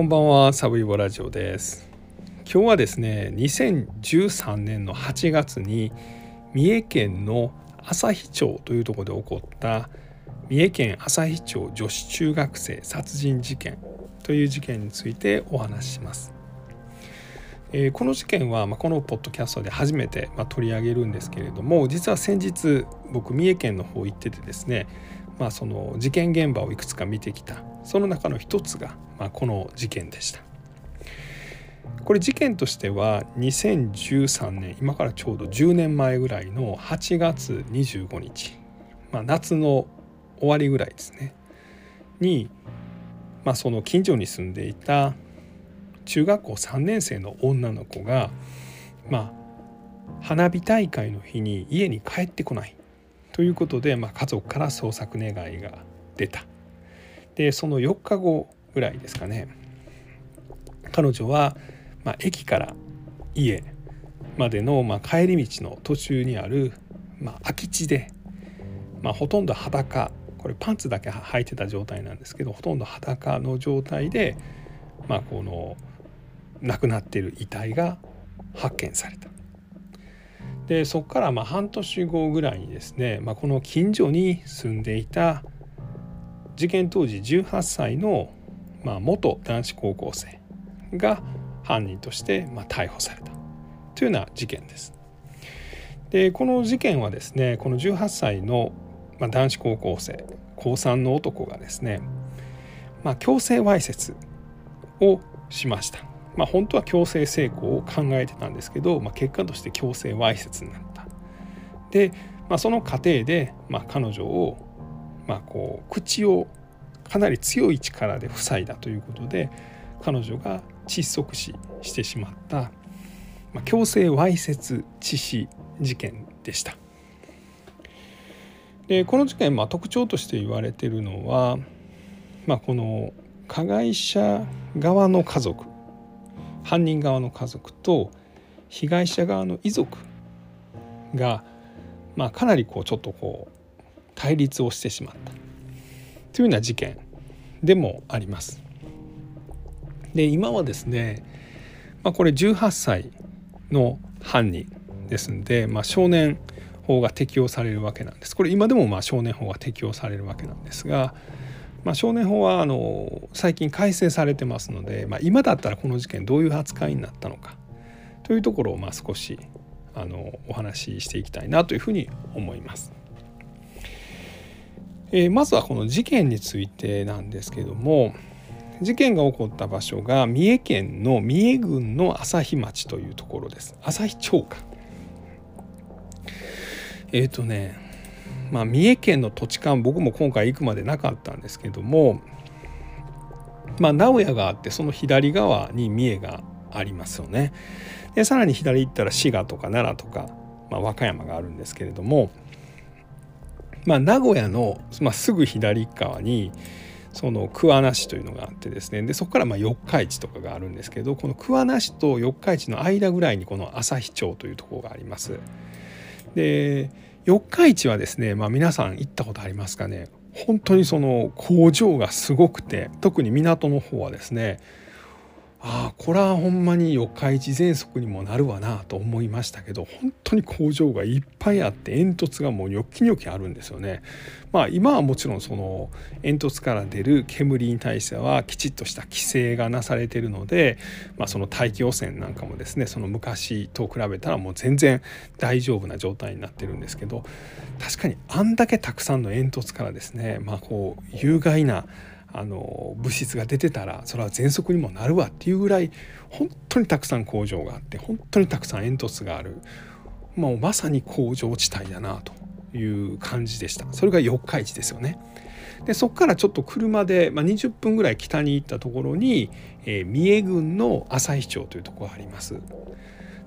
こんばんはサブイボラジオです。今日はですね2013年の8月に三重県の朝日町というとこで起こった三重県朝日町女子中学生殺人事件という事件についてお話しします。えー、この事件は、まあ、このポッドキャストで初めて、まあ、取り上げるんですけれども実は先日僕三重県の方行っててですね、まあ、その事件現場をいくつか見てきたその中の一つが、まあ、この事件でした。これ事件としては2013年今からちょうど10年前ぐらいの8月25日、まあ、夏の終わりぐらいですねに、まあ、その近所に住んでいた中学校3年生の女の子がまあ花火大会の日に家に帰ってこないということで、まあ、家族から捜索願いが出たでその4日後ぐらいですかね彼女は、まあ、駅から家までの、まあ、帰り道の途中にある、まあ、空き地で、まあ、ほとんど裸これパンツだけ履いてた状態なんですけどほとんど裸の状態で、まあ、この亡くなってる遺体が発見された。でそこからま半年後ぐらいにですね、まあ、この近所に住んでいた事件当時18歳のまあ元男子高校生が犯人としてまあ逮捕されたというような事件です。でこの事件はですねこの18歳のまあ男子高校生高3の男がですね、まあ、強制わいせつをしました。まあ、本当は強制性交を考えてたんですけど、まあ、結果として強制わいせつになった。で、まあ、その過程で、まあ、彼女を、まあ、こう口をかなり強い力で塞いだということで彼女が窒息死してしまった、まあ、強制わいせつ致死事件でした。でこの事件、まあ、特徴として言われてるのは、まあ、この加害者側の家族犯人側の家族と被害者側の遺族が、まあ、かなりこうちょっとこう対立をしてしまったというような事件でもあります。で今はですね、まあ、これ18歳の犯人ですんで、まあ、少年法が適用されるわけなんです。これ今でもまあ少年法が適用されるわけなんですが、まあ、少年法はあの最近改正されてますので、まあ、今だったらこの事件どういう扱いになったのかというところをまあ少しあのお話ししていきたいなというふうに思います。えー、まずはこの事件についてなんですけども事件が起こった場所が三重県の三重郡の朝日町というところです朝日町かえっ、ー、とねまあ、三重県の土地勘僕も今回行くまでなかったんですけども、まあ、名古屋があってその左側に三重がありますよね。でさらに左行ったら滋賀とか奈良とか、まあ、和歌山があるんですけれども、まあ、名古屋の、まあ、すぐ左側にその桑名市というのがあってですねでそこからまあ四日市とかがあるんですけどこの桑名市と四日市の間ぐらいにこの朝日町というところがあります。で四日市はですね、まあ、皆さん行ったことありますかね本当にその工場がすごくて特に港の方はですねああこれはほんまに四日市喘息にもなるわなと思いましたけど本当に工場がいっぱいあって煙突がもうニョキニョキあるんですよね。まあ今はもちろんその煙突から出る煙に対してはきちっとした規制がなされているので、まあ、その大気汚染なんかもですねその昔と比べたらもう全然大丈夫な状態になってるんですけど確かにあんだけたくさんの煙突からですねまあこう有害なあの物質が出てたらそれは喘息にもなるわっていうぐらい本当にたくさん工場があって本当にたくさん煙突があるもうまさに工場地帯だなという感じでしたそれが四日市ですよね。でそこからちょっと車で、まあ、20分ぐらい北に行ったところに、えー、三重郡の朝日町というところがあります。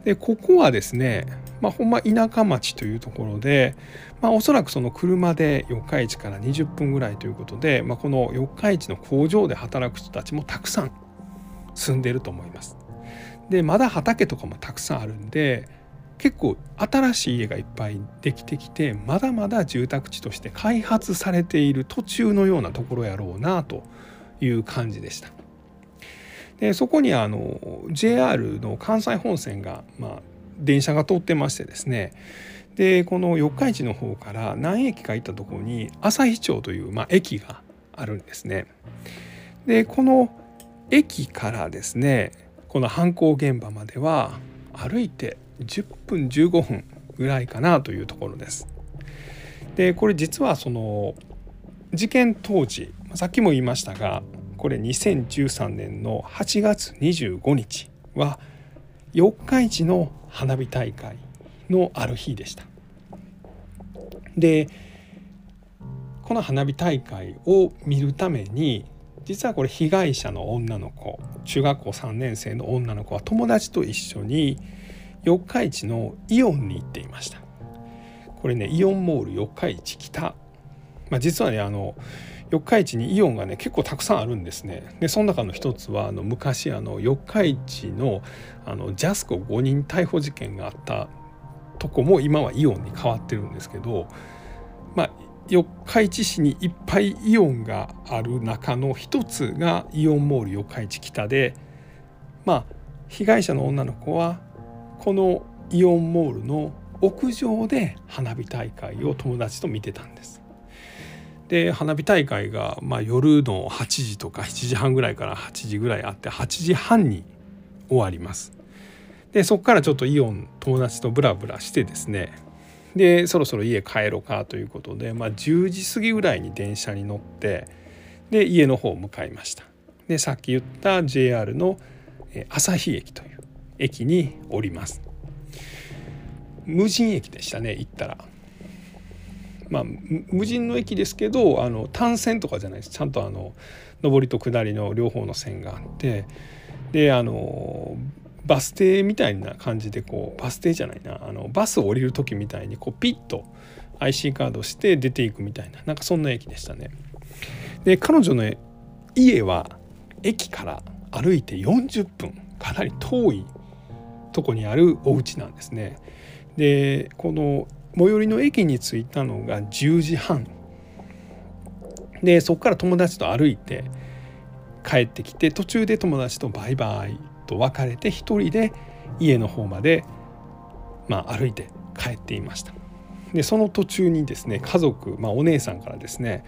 でここはですね、まあ、ほんま田舎町というところで、まあ、おそらくその車で四日市から20分ぐらいということで、まあ、この四日市の工場で働く人たちもたくさん住んでると思います。でまだ畑とかもたくさんあるんで結構新しい家がいっぱいできてきてまだまだ住宅地として開発されている途中のようなところやろうなという感じでした。でそこにあの JR の関西本線が、まあ、電車が通ってましてですねでこの四日市の方から何駅か行ったところに旭町という、まあ、駅があるんですね。でこの駅からですねこの犯行現場までは歩いて10分15分ぐらいかなというところです。でこれ実はその事件当時さっきも言いましたがこれ2013年の8月25日は四日市の花火大会のある日でした。でこの花火大会を見るために実はこれ被害者の女の子中学校3年生の女の子は友達と一緒に四日市のイオンに行っていましたこれねイオンモール四日市北、まあ、実はねあの四日市にイオンがね結構たくさんあるんですねでその中の一つはあの昔あの四日市のあのジャスコ5人逮捕事件があったとこも今はイオンに変わってるんですけどまあ四日市市にいっぱいイオンがある中の一つがイオンモール四日市北でまあ被害者の女の子はこのイオンモールの屋上で花火大会を友達と見てたんです。で花火大会が、まあ、夜の8時とか7時半ぐらいから8時ぐらいあって8時半に終わります。でそこからちょっとイオン友達とブラブラしてですね。でそろそろ家帰ろうかということで、まあ、10時過ぎぐらいに電車に乗ってで家の方を向かいました。でさっき言った JR の旭駅という駅に降ります。無人駅でしたね行ったら。まあ無人の駅ですけどあの単線とかじゃないですちゃんとあの上りと下りの両方の線があってであのバス停みたいな感じでこうバス停じゃないなあのバスを降りる時みたいにこうピッと IC カードして出ていくみたいななんかそんな駅でしたね。で彼女の家は駅から歩いて40分かなり遠いとこにあるお家なんですね。でこの最寄りの駅に着いたのが10時半。でそこから友達と歩いて帰ってきて途中で友達とバイバイと別れて一人で家の方まで、まあ、歩いて帰っていました。でその途中にですね家族、まあ、お姉さんからですね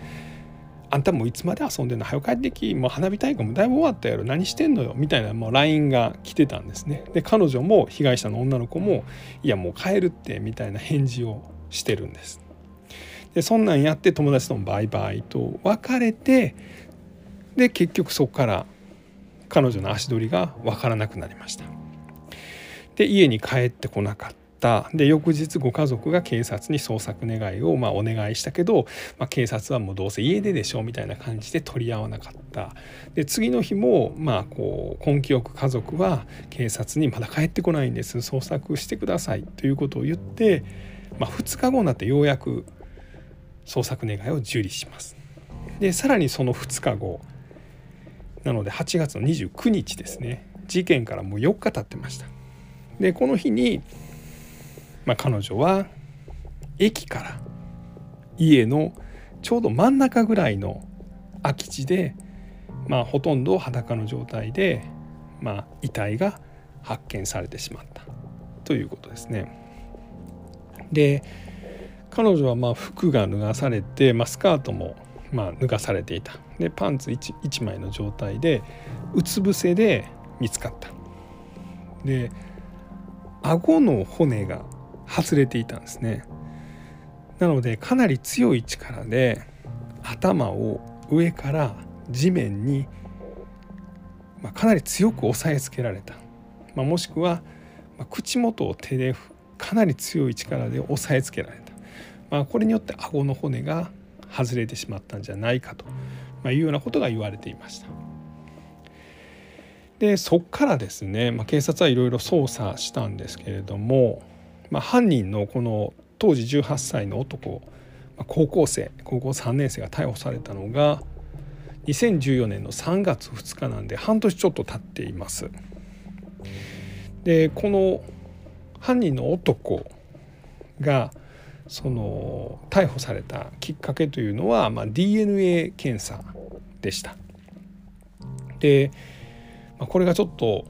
あんたもいつまで遊んでんの？早く帰ってきもう花火大会もだいぶ終わったやろ。何してんのよ？みたいなもう LINE が来てたんですね。で彼女も被害者の女の子もいやもう帰るってみたいな返事をしてるんです。でそんなんやって友達ともバイバイと別れてで結局そこから彼女の足取りが分からなくなりました。で家に帰ってこなかった。で翌日ご家族が警察に捜索願いをまお願いしたけど、まあ、警察はもうどうせ家出でしょうみたいな感じで取り合わなかった。で次の日もまあこう根気よく家族は警察にまだ帰ってこないんです。捜索してください。ということを言って、まあ、2日後になってようやく捜索願いを受理します。でさらにその2日後なので8月の29日ですね。事件からもう4日経ってました。でこの日に、まあ、彼女は駅から家のちょうど真ん中ぐらいの空き地で、まあ、ほとんど裸の状態で、まあ、遺体が発見されてしまった。ということですね。で彼女はまあ服が脱がされて、まあ、スカートもまあ脱がされていた。でパンツ 1, 1枚の状態でうつ伏せで見つかった。で顎の骨が外れていたんですね。なのでかなり強い力で頭を上から地面に、まあ、かなり強く押さえつけられた、まあ、もしくは、まあ、口元を手でかなり強い力で押さえつけられた、まあ、これによって顎の骨が外れてしまったんじゃないかと。まあ、いうようなことが言われていました。でそこからですね、まあ、警察はいろいろ捜査したんですけれども、まあ、犯人のこの当時18歳の男、まあ、高校生高校3年生が逮捕されたのが2014年の3月2日なんで半年ちょっと経っています。でこの犯人の男がその逮捕されたきっかけというのは、まあ、DNA 検査でした。で、まあ、これがちょっと、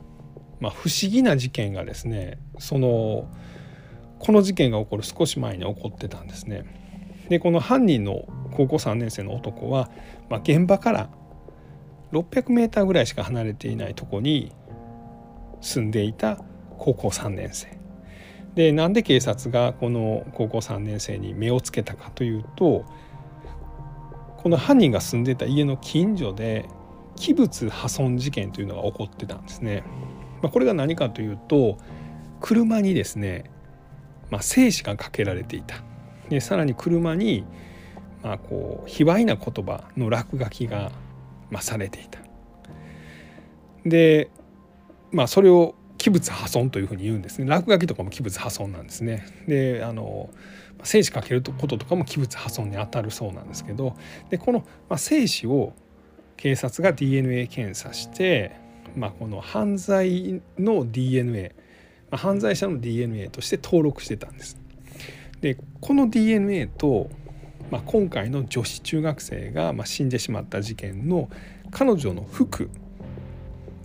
まあ、不思議な事件がですねそのこの事件が起こる少し前に起こってたんですね。でこの犯人の高校3年生の男は、まあ、現場から600メーターぐらいしか離れていないとこに住んでいた高校3年生でなんで警察がこの高校3年生に目をつけたかというとこの犯人が住んでた家の近所で器物破損事件というのが起こってたんですね。まあ、これが何かというと車にですね、まあ、精子がかけられていた。でさらに車に、まあ、こう卑猥な言葉の落書きが、まあ、されていた。でまあそれを器物破損というふうに言うんですね。落書きとかも器物破損なんですね。であの精子かけることとかも器物破損にあたるそうなんですけどでこの、まあ、精子を警察が DNA 検査して、まあ、この犯罪の DNA、犯罪者の DNA として登録してたんです。でこの DNA と、まあ、今回の女子中学生が、まあ、死んでしまった事件の彼女の服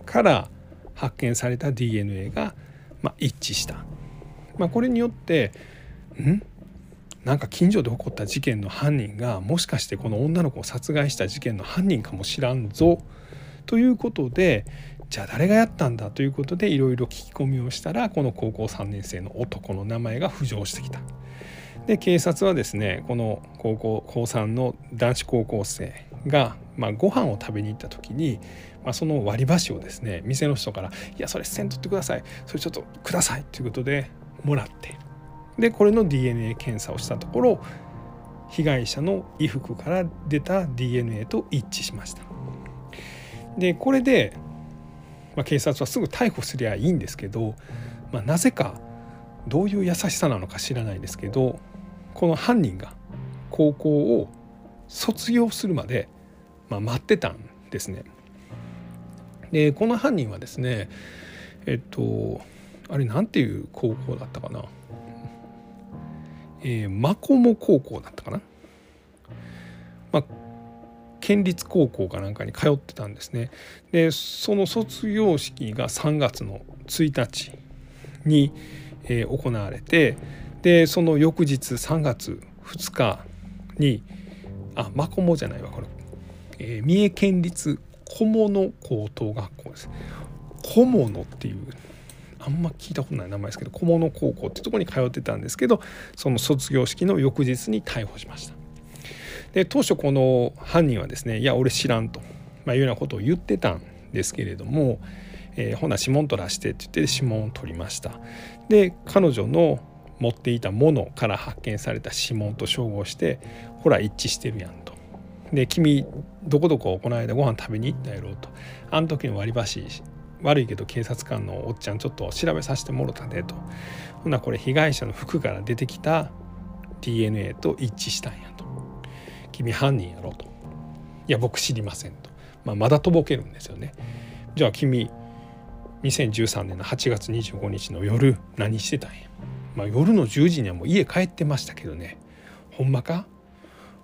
から発見された DNA が、まあ、一致した、まあ、これによってん？なんか近所で起こった事件の犯人がもしかしてこの女の子を殺害した事件の犯人かもしらんぞということでじゃあ誰がやったんだということでいろいろ聞き込みをしたらこの高校3年生の男の名前が浮上してきた。で警察はですねこの高校高3の男子高校生が、まあ、ご飯を食べに行った時にまあ、その割り箸をですね店の人から「いやそれせんとってくださいそれちょっとください」ということでもらってでこれの DNA 検査をしたところ被害者の衣服から出た DNA と一致しました。でこれで、まあ、警察はすぐ逮捕すりゃいいんですけど、まあ、なぜかどういう優しさなのか知らないですけどこの犯人が高校を卒業するまで、まあ、待ってたんですね。でこの犯人はですねえっとあれなんていう高校だったかな？えー、マコモ高校だったかな？まあ県立高校かなんかに通ってたんですね。でその卒業式が3月の1日に、えー、行われてでその翌日3月2日にあマコモじゃないわこれ、えー、三重県立小物高等学校です。小物っていうあんま聞いたことない名前ですけど小物高校ってとこに通ってたんですけどその卒業式の翌日に逮捕しました。で当初この犯人はですねいや俺知らんと、まあ、いうようなことを言ってたんですけれども、えー、ほな指紋取らしてって言って指紋を取りました。で彼女の持っていたものから発見された指紋と照合してほら一致してるやんと。で君どこどここの間ご飯食べに行ったやろうと。あの時の割り箸悪いけど警察官のおっちゃんちょっと調べさせてもろたでと。ほなこれ被害者の服から出てきた DNA と一致したんや。君犯人やろと。いや僕知りませんと、まあ、まだとぼけるんですよね。じゃあ君2013年の8月25日の夜何してたんや、まあ、夜の10時にはもう家帰ってましたけどね。ほんまか？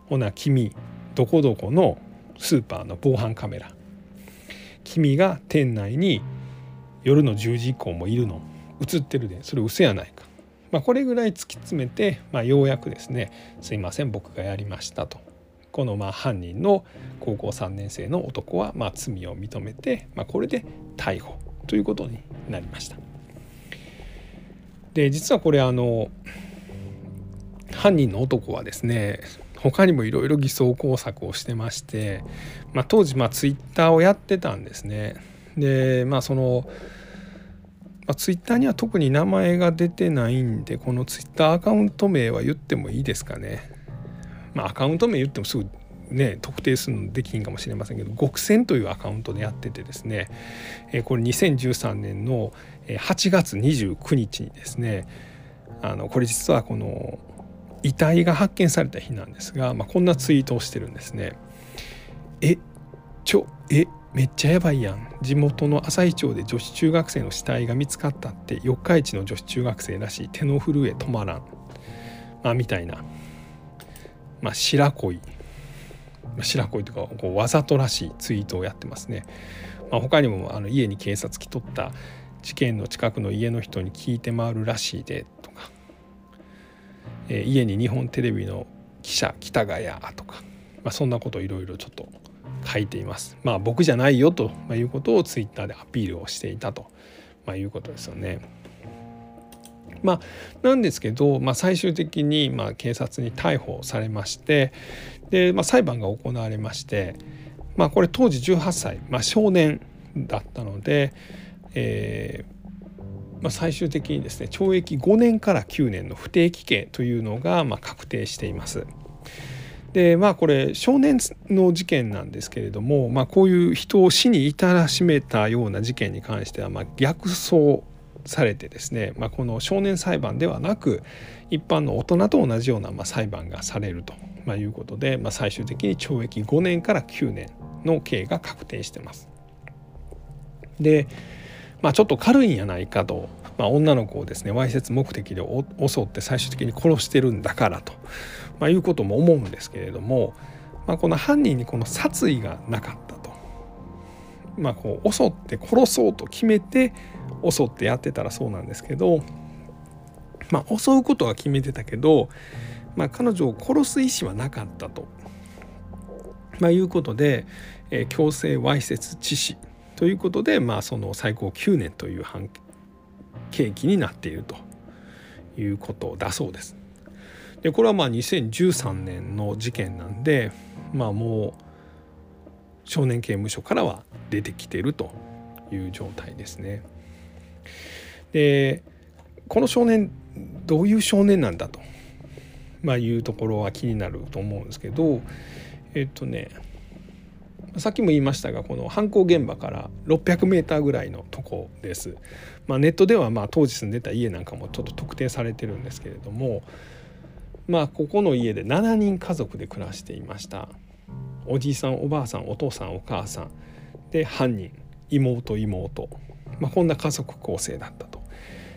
ほな君どこどこのスーパーの防犯カメラ。君が店内に夜の10時以降もいるの？映ってるで。それ嘘やないか、まあ、これぐらい突き詰めて、まあ、ようやくですね「すいません僕がやりました」と。このまあ犯人の高校3年生の男はまあ罪を認めて、まあ、これで逮捕ということになりました。で実はこれあの犯人の男はですね他にもいろいろ偽装工作をしてまして、まあ、当時まあツイッターをやってたんですね。でまあその、まあ、ツイッターには特に名前が出てないんでこのツイッターアカウント名は言ってもいいですかね。まあ、アカウント名言ってもすぐね、特定するのできんかもしれませんけど極戦というアカウントでやっててですね、えこれ2013年の8月29日にですねあのこれ実はこの遺体が発見された日なんですが、まあ、こんなツイートをしてるんですね。えちょえめっちゃやばいやん。地元の朝日町で女子中学生の死体が見つかったって四日市の女子中学生らしい。手の震え止まらん、まあ、みたいな、まあ、白恋白恋とかこうわざとらしいツイートをやってますね。まあ、他にもあの家に警察来とった事件の近くの家の人に聞いて回るらしいでとか、えー、家に日本テレビの記者北谷とか、まあ、そんなことをいろいろちょっと書いています。まあ僕じゃないよということをツイッターでアピールをしていたと、まあ、いうことですよね。まあ、なんですけど、まあ、最終的にまあ警察に逮捕されましてで、まあ、裁判が行われまして、まあ、これ当時18歳、まあ、少年だったので、えーまあ、最終的にですね懲役5年から9年の不定期刑というのがまあ確定しています。でまあこれ少年の事件なんですけれども、まあ、こういう人を死に至らしめたような事件に関してはまあ逆走されてですね、まあ、この少年裁判ではなく一般の大人と同じようなま裁判がされるとまいうことで、まあ、最終的に懲役5年から9年の刑が確定してます。で、まあ、ちょっと軽いんやないかと、まあ、女の子をですねわいせつ目的で襲って最終的に殺してるんだからと、まあ、いうことも思うんですけれども、まあ、この犯人にこの殺意がなかったと、まあ、こう襲って殺そうと決めて襲ってやってたらそうなんですけど、まあ、襲うことは決めてたけど、まあ、彼女を殺す意思はなかったと、まあ、いうことで、えー、強制わいせつ致死ということで、まあ、その最高9年という判刑期になっているということだそうです。でこれはまあ2013年の事件なんで、まあ、もう少年刑務所からは出てきてるという状態ですね。でこの少年どういう少年なんだと、まあ、いうところは気になると思うんですけどえっとねさっきも言いましたがこの犯行現場から600メーターぐらいのとこです。まあ、ネットではまあ当時住んでた家なんかもちょっと特定されてるんですけれどもまあここの家で7人家族で暮らしていました。おじいさんおばあさんお父さんお母さんで犯人妹妹、まあ、こんな家族構成だったと。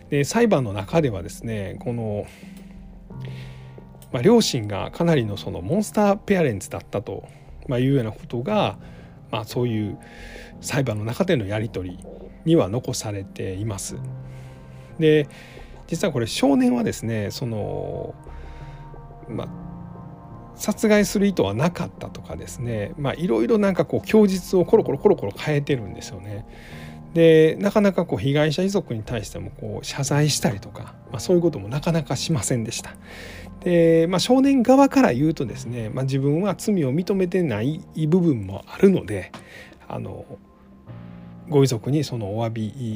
で裁判の中ではですねこの、まあ、両親がかなりのそのモンスターペアレンツだったと、まあ、いうようなことが、まあ、そういう裁判の中でのやり取りには残されています。で実はこれ少年はですねそのまあ殺害する意図はなかったとかですねまあいろいろなんかこう供述をコロコロコロコロ変えてるんですよね。でなかなかこう被害者遺族に対してもこう謝罪したりとか、まあ、そういうこともなかなかしませんでした。で、まあ、少年側から言うとですね、まあ、自分は罪を認めてない部分もあるのであのご遺族にそのお詫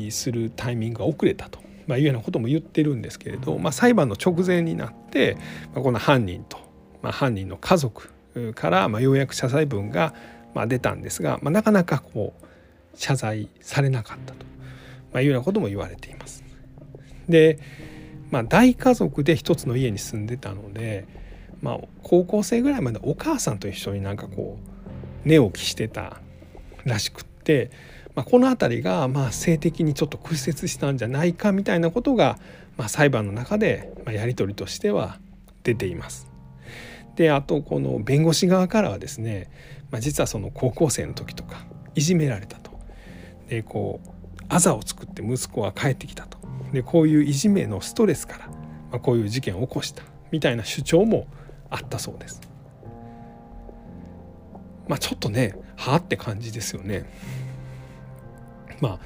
びするタイミングが遅れたと、まあ、いうようなことも言ってるんですけれど、まあ、裁判の直前になって、まあ、この犯人と、まあ、犯人の家族からまあようやく謝罪文がまあ出たんですが、まあ、なかなかこう謝罪されなかったと、まあ、いうようなことも言われています。で、まあ、大家族で一つの家に住んでたので、まあ、高校生ぐらいまでお母さんと一緒になんかこう寝起きしてたらしくって、まあ、この辺りがまあ性的にちょっと屈折したんじゃないかみたいなことが、まあ、裁判の中でやり取りとしては出ています。であとこの弁護士側からはですね、まあ、実はその高校生の時とかいじめられたでこうあざを作って息子は帰ってきたとでこういういじめのストレスから、まあ、こういう事件を起こしたみたいな主張もあったそうです。まあちょっとねはあって感じですよね。まあ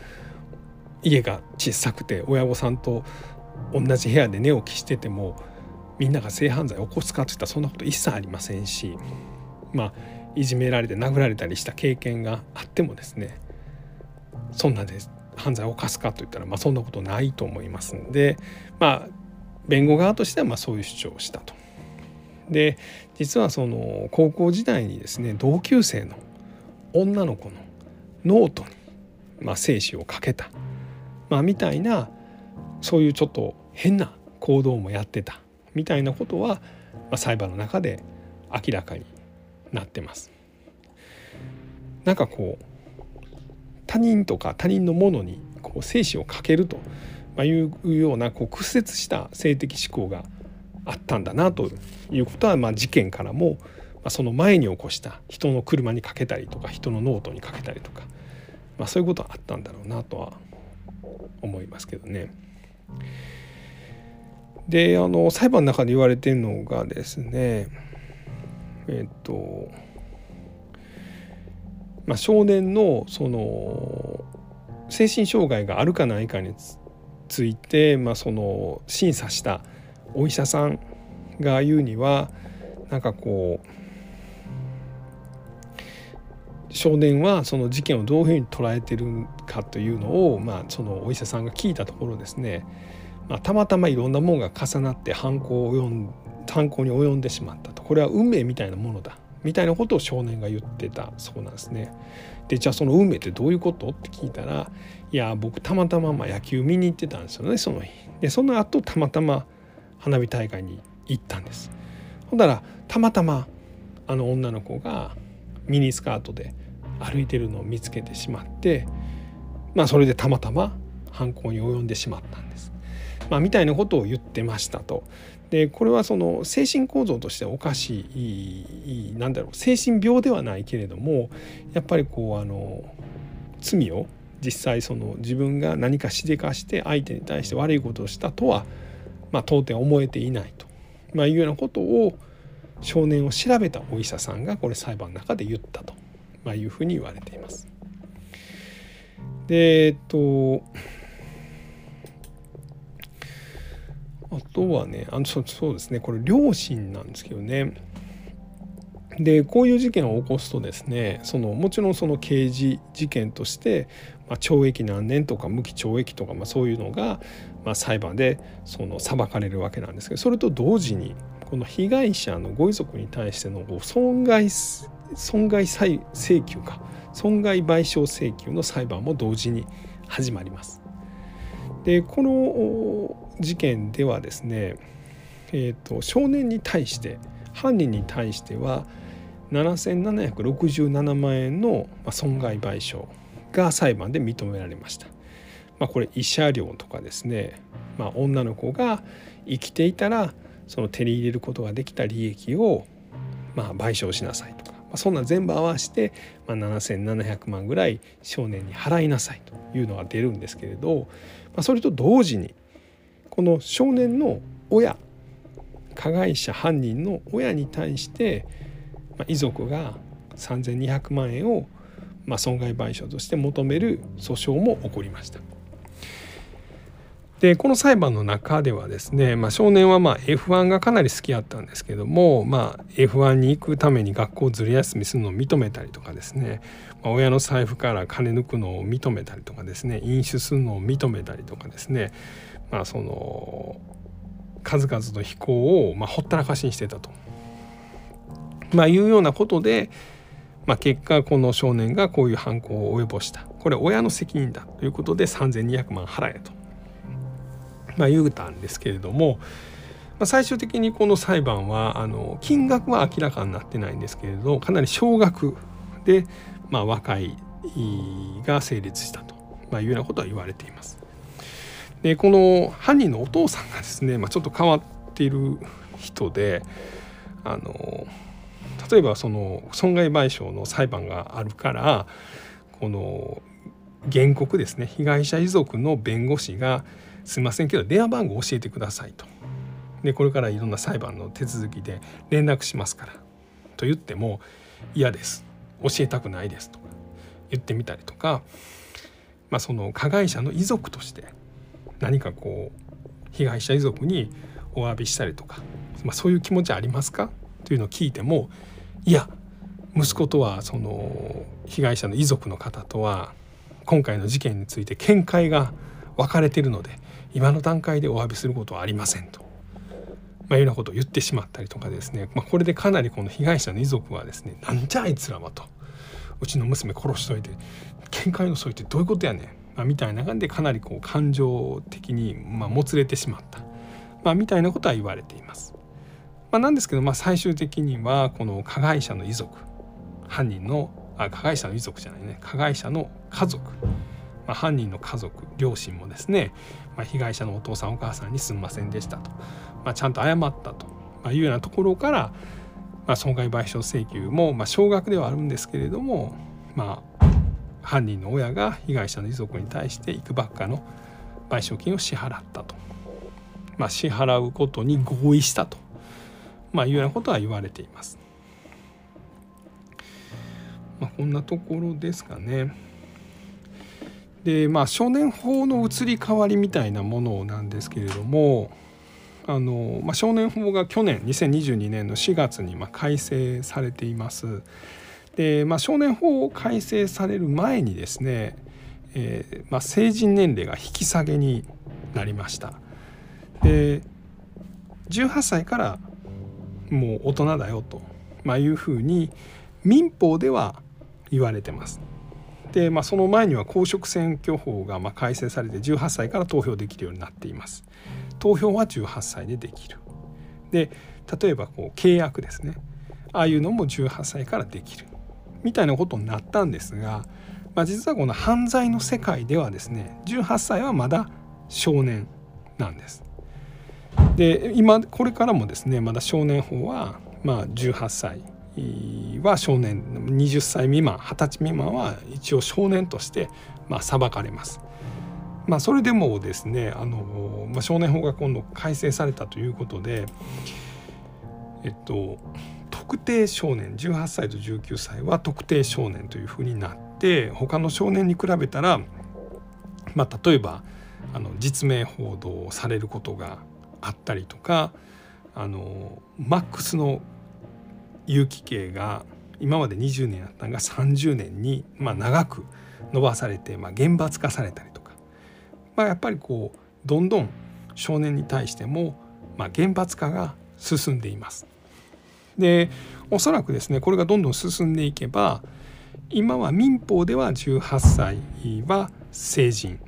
家が小さくて親御さんと同じ部屋で寝起きしててもみんなが性犯罪を起こすかっていったらそんなこと一切ありませんしまあいじめられて殴られたりした経験があってもですねそんなで犯罪を犯すかといったら、まあ、そんなことないと思いますんで、まあ、弁護側としてはまあそういう主張をしたと。で実はその高校時代にですね同級生の女の子のノートに、まあ、精子をかけた、まあ、みたいなそういうちょっと変な行動もやってたみたいなことは、まあ、裁判の中で明らかになってます。なんかこう他人とか他人のものにこう精子をかけるというようなこう屈折した性的思考があったんだなということは、まあ、事件からも、ま、その前に起こした人の車にかけたりとか人のノートにかけたりとか、まあ、そういうことはあったんだろうなとは思いますけどね。であの裁判の中で言われてるのがですねえっとまあ、少年のその精神障害があるかないかについて、まあ、その審査したお医者さんが言うにはなんかこう少年はその事件をどういうふうに捉えてるかというのを、まあ、そのお医者さんが聞いたところですね、まあ、たまたまいろんなものが重なって犯行を犯行に及んでしまったと。これは運命みたいなものだ。みたいなことを少年が言ってたそうなんですね。でじゃあその運命ってどういうこと？って聞いたらいや僕たまたまま野球見に行ってたんですよねその日。でその後たまたま花火大会に行ったんです。ほんだらたまたまあの女の子がミニスカートで歩いてるのを見つけてしまってまあそれでたまたま犯行に及んでしまったんです。まあ、みたいなことを言ってましたと。でこれはその精神構造としておかしいなんだろう精神病ではないけれどもやっぱりこうあの罪を実際その自分が何かしでかして相手に対して悪いことをしたとは、まあ、到底思えていないと、まあ、いうようなことを少年を調べたお医者さんがこれ裁判の中で言ったと、まあ、いうふうに言われています。でえっとあとはねあのそうですねこれ両親なんですけどねでこういう事件を起こすとですねそのもちろんその刑事事件として、まあ、懲役何年とか無期懲役とか、まあ、そういうのが、まあ、裁判でその裁かれるわけなんですけどそれと同時にこの被害者のご遺族に対しての損害損害請求か損害賠償請求の裁判も同時に始まります。でこの事件ではですね、えーと、少年に対して犯人に対しては7767万円の損害賠償が裁判で認められました。まあ、これ慰謝料とかですね、まあ、女の子が生きていたらその手に入れることができた利益をまあ賠償しなさいと、まあ、そんな全部合わせてまあ7700万ぐらい少年に払いなさいというのが出るんですけれど、まあ、それと同時にこの少年の親加害者犯人の親に対して、まあ、遺族が3200万円を、ま、損害賠償として求める訴訟も起こりました。でこの裁判の中ではですね、まあ、少年はまあ F1 がかなり好きやったんですけども、まあ、F1 に行くために学校をずる休みするのを認めたりとかですね、まあ、親の財布から金抜くのを認めたりとかですね飲酒するのを認めたりとかですねまあ、その数々の非行をまあほったらかしにしてたと、まあ、いうようなことで、まあ、結果この少年がこういう犯行を及ぼした。これ親の責任だということで3200万払えと、まあ、言うたんですけれども、まあ、最終的にこの裁判はあの金額は明らかになってないんですけれどかなり少額で、まあ、和解が成立したと、まあ、いうようなことは言われています。でこの犯人のお父さんがですね、まあ、ちょっと変わっている人であの例えばその損害賠償の裁判があるからこの原告ですね被害者遺族の弁護士が「すいませんけど電話番号教えてください」と。でこれからいろんな裁判の手続きで連絡しますからと言っても嫌です教えたくないですとか言ってみたりとか、まあ、その加害者の遺族として何かこう被害者遺族にお詫びしたりとか、まあ、そういう気持ちありますか？というのを聞いてもいや息子とはその被害者の遺族の方とは今回の事件について見解が分かれてるので今の段階でお詫びすることはありませんと、まあ、いうようなことを言ってしまったりとかですね、まあ、これでかなりこの被害者の遺族はですねなんじゃあいつらはと。うちの娘殺しといて見解のそうってどういうことやねん。まあ、みたいな感じでかなりこう感情的にまもつれてしまった、まあ、みたいなことは言われています。まあ、なんですけど、まあ、最終的にはこの加害者の遺族。犯人のあ加害者の遺族じゃないね。加害者の家族、まあ、犯人の家族両親もですね、まあ、被害者のお父さんお母さんにすんませんでしたと、まあ、ちゃんと謝ったというようなところから、まあ、損害賠償請求も、ま、少額ではあるんですけれども、まあ、犯人の親が被害者の遺族に対していくばっかの賠償金を支払ったと、まあ、支払うことに合意したと、まあ、いうようなことは言われています。まあ、こんなところですかね。でまあ少年法の移り変わりみたいなものなんですけれどもあの、まあ、少年法が去年2022年の4月にま改正されています。で、まあ、少年法を改正される前にですね、えー、まあ、成人年齢が引き下げになりました。で18歳からもう大人だよと、まあ、いうふうに民法では言われてます。で、まあ、その前には公職選挙法がま改正されて18歳から投票できるようになっています。投票は18歳でできる。で例えばこう契約ですねああいうのも18歳からできるみたいなことになったんですが、まあ、実はこの犯罪の世界ではですね18歳はまだ少年なんです。で今これからもですねまだ少年法はまあ18歳は少年20歳未満20歳未満は一応少年としてまあ裁かれます。まあ、それでもですねあの、まあ、少年法が今度改正されたということで、えっと、特定少年18歳と19歳は特定少年というふうになって他の少年に比べたら、まあ、例えばあの実名報道されることがあったりとかあのマックスの有期刑が今まで20年あったのが30年に、まあ、長く伸ばされて、まあ、厳罰化されたりとか、まあ、やっぱりこうどんどん少年に対しても、まあ、厳罰化が進んでいます。でおそらくですねこれがどんどん進んでいけば今は民法では18歳は成人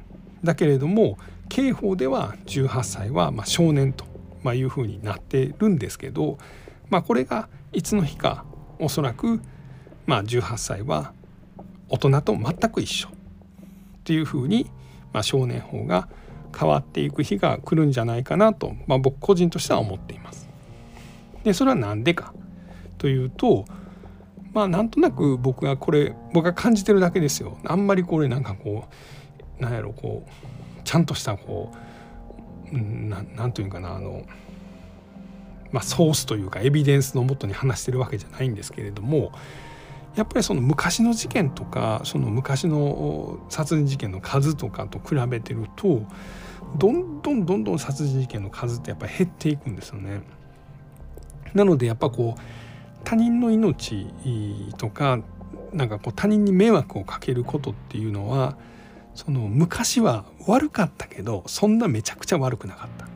だけれども刑法では18歳はま少年というふうになってるんですけど、まあ、これがいつの日かおそらくまあ18歳は大人と全く一緒っていうふうにまあ少年法が変わっていく日が来るんじゃないかなと、まあ、僕個人としては思っています。でそれは何でかというとまあなんとなく僕がこれ僕が感じてるだけですよ。あんまりこれなんかこうなんやろこうちゃんとしたこう何というかなあのまあ、ソースというかエビデンスのもとに話してるわけじゃないんですけれどもやっぱりその昔の事件とかその昔の殺人事件の数とかと比べてるとどんどんどんどん殺人事件の数ってやっぱり減っていくんですよね。なのでやっぱこう他人の命とかなんかこう他人に迷惑をかけることっていうのはその昔は悪かったけどそんなめちゃくちゃ悪くなかった。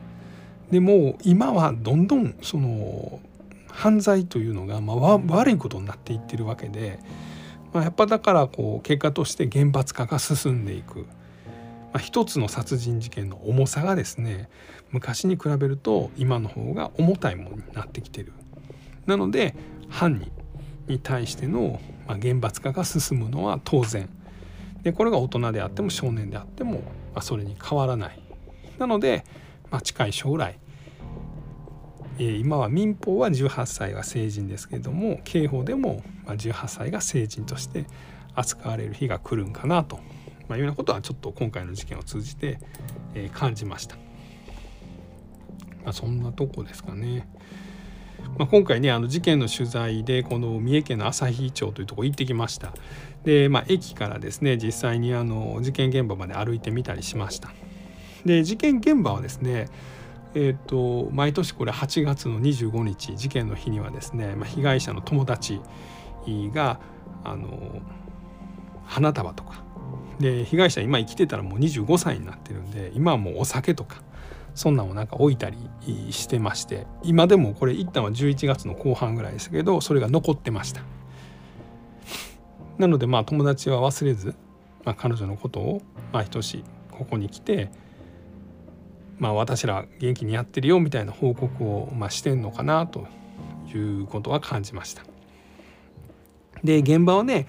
でも今はどんどんその犯罪というのがまあ悪いことになっていってるわけで、まあ、やっぱだからこう結果として厳罰化が進んでいく、まあ、一つの殺人事件の重さがですね昔に比べると今の方が重たいものになってきてる。なので犯人に対しての厳罰化が進むのは当然でこれが大人であっても少年であっても、まあ、それに変わらない。なのでまあ、近い将来、えー、今は民法は18歳が成人ですけれども刑法でも18歳が成人として扱われる日が来るんかなと、まあ、いうようなことはちょっと今回の事件を通じて、えー、感じました。まあ、そんなとこですかね。まあ、今回ねあの事件の取材でこの三重県の朝日町というとこ行ってきましたで、まあ、駅からですね実際にあの事件現場まで歩いてみたりしましたで事件現場はですねえーと、毎年これ8月の25日事件の日にはですね、まあ、被害者の友達があの花束とかで被害者今生きてたらもう25歳になってるんで今はもうお酒とかそんなんをなんか置いたりしてまして今でもこれ一旦は11月の後半ぐらいですけどそれが残ってました。なのでまあ友達は忘れず、まあ、彼女のことをまあひとしここに来てまあ、私ら元気にやってるよみたいな報告を、まあ、してんのかなということは感じました。で現場はね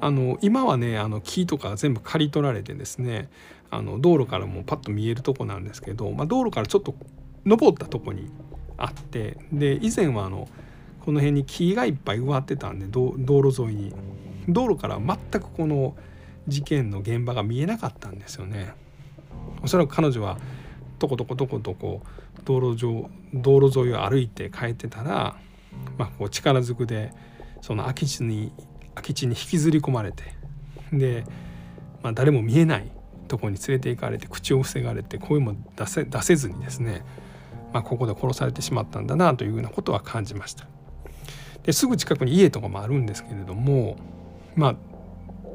あの今はねあの木とか全部刈り取られてですねあの道路からもパッと見えるとこなんですけど、まあ、道路からちょっと登ったとこにあってで以前はあのこの辺に木がいっぱい植わってたんで道路沿いに道路から全くこの事件の現場が見えなかったんですよね。おそらく彼女はとことことことこ道路上道路沿いを歩いて帰ってたら、まあ、こう力ずくでその空き地に空き地に引きずり込まれてで、まあ、誰も見えないとこに連れて行かれて口を塞がれて声も出せ出せずにですね、まあ、ここで殺されてしまったんだなというようなことは感じました。ですぐ近くに家とかもあるんですけれどもまあ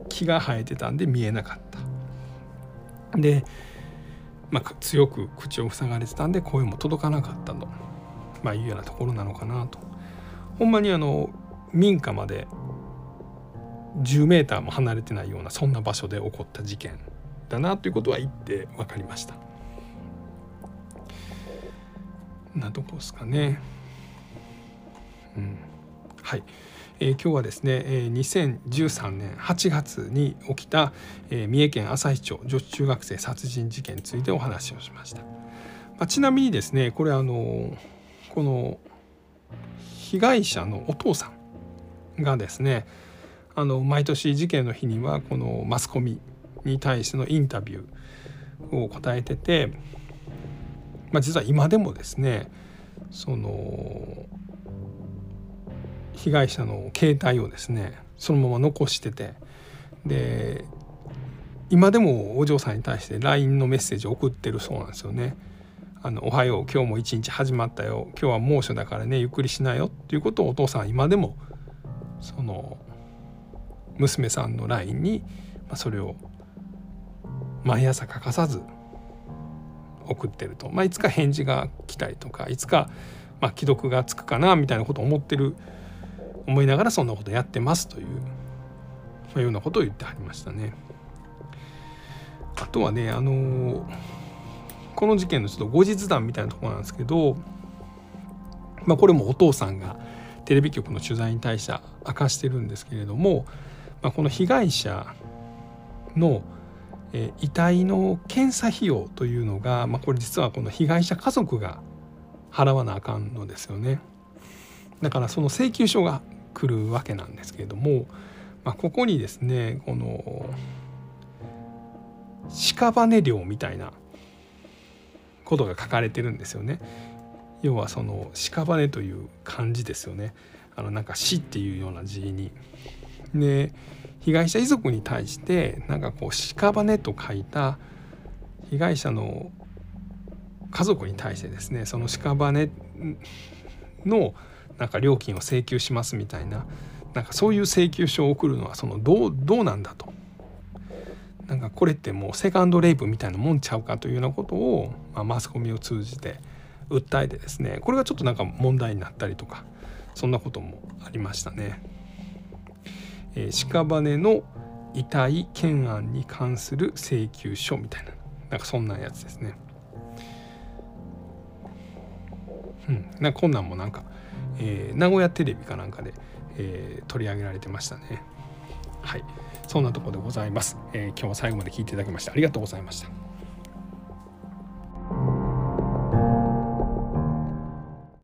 木が生えてたんで見えなかった。で、まあ、強く口を塞がれてたんで声も届かなかったと、まあ、いうようなところなのかなと。ほんまにあの民家まで10メーターも離れてないようなそんな場所で起こった事件だなということは言って分かりました。なとこですかね。うん、はい、えー、今日はですね、え、2013年8月に起きた、え、三重県朝日町女子中学生殺人事件についてお話をしました。まあ、ちなみにですねこれあのこの被害者のお父さんがですねあの毎年事件の日にはこのマスコミに対してのインタビューを答えてて、まあ、実は今でもですねその被害者の携帯をですねそのまま残しててで今でもお嬢さんに対して LINE のメッセージを送ってるそうなんですよね。あのおはよう今日も一日始まったよ。今日は猛暑だからねゆっくりしなよ。っていうことをお父さん今でもその娘さんの LINE にそれを毎朝欠かさず送ってると、まあ、いつか返事が来たりとかいつかま既読がつくかなみたいなことを思ってる思いながらそんなことやってますという、まあ、ようなことを言ってはりましたね。あとはねあのこの事件のちょっと後日談みたいなところなんですけど、まあ、これもお父さんがテレビ局の取材に対して明かしてるんですけれども、まあ、この被害者のえ遺体の検査費用というのが、まあ、これ実はこの被害者家族が払わなあかんのですよね。だからその請求書が来るわけなんですけれども、まあ、ここにですねこの屍料みたいなことが書かれてるんですよね。要はその屍という漢字ですよね。あのなんか死っていうような字に。で被害者遺族に対してなんかこう屍と書いた被害者の家族に対してですねその屍のなんか料金を請求しますみたいななんかそういう請求書を送るのはそのどうどうなんだとなんかこれってもうセカンドレイプみたいなもんちゃうかというようなことを、まあ、マスコミを通じて訴えてですねこれがちょっとなんか問題になったりとかそんなこともありましたね。えー、屍の遺体検案に関する請求書みたいななんかそんなやつですね。うん、なんかこんなんもなんか、えー、名古屋テレビかなんかで、えー、取り上げられてましたね。はい、そんなところでございます、えー、今日も最後まで聞いていただきましてありがとうございました。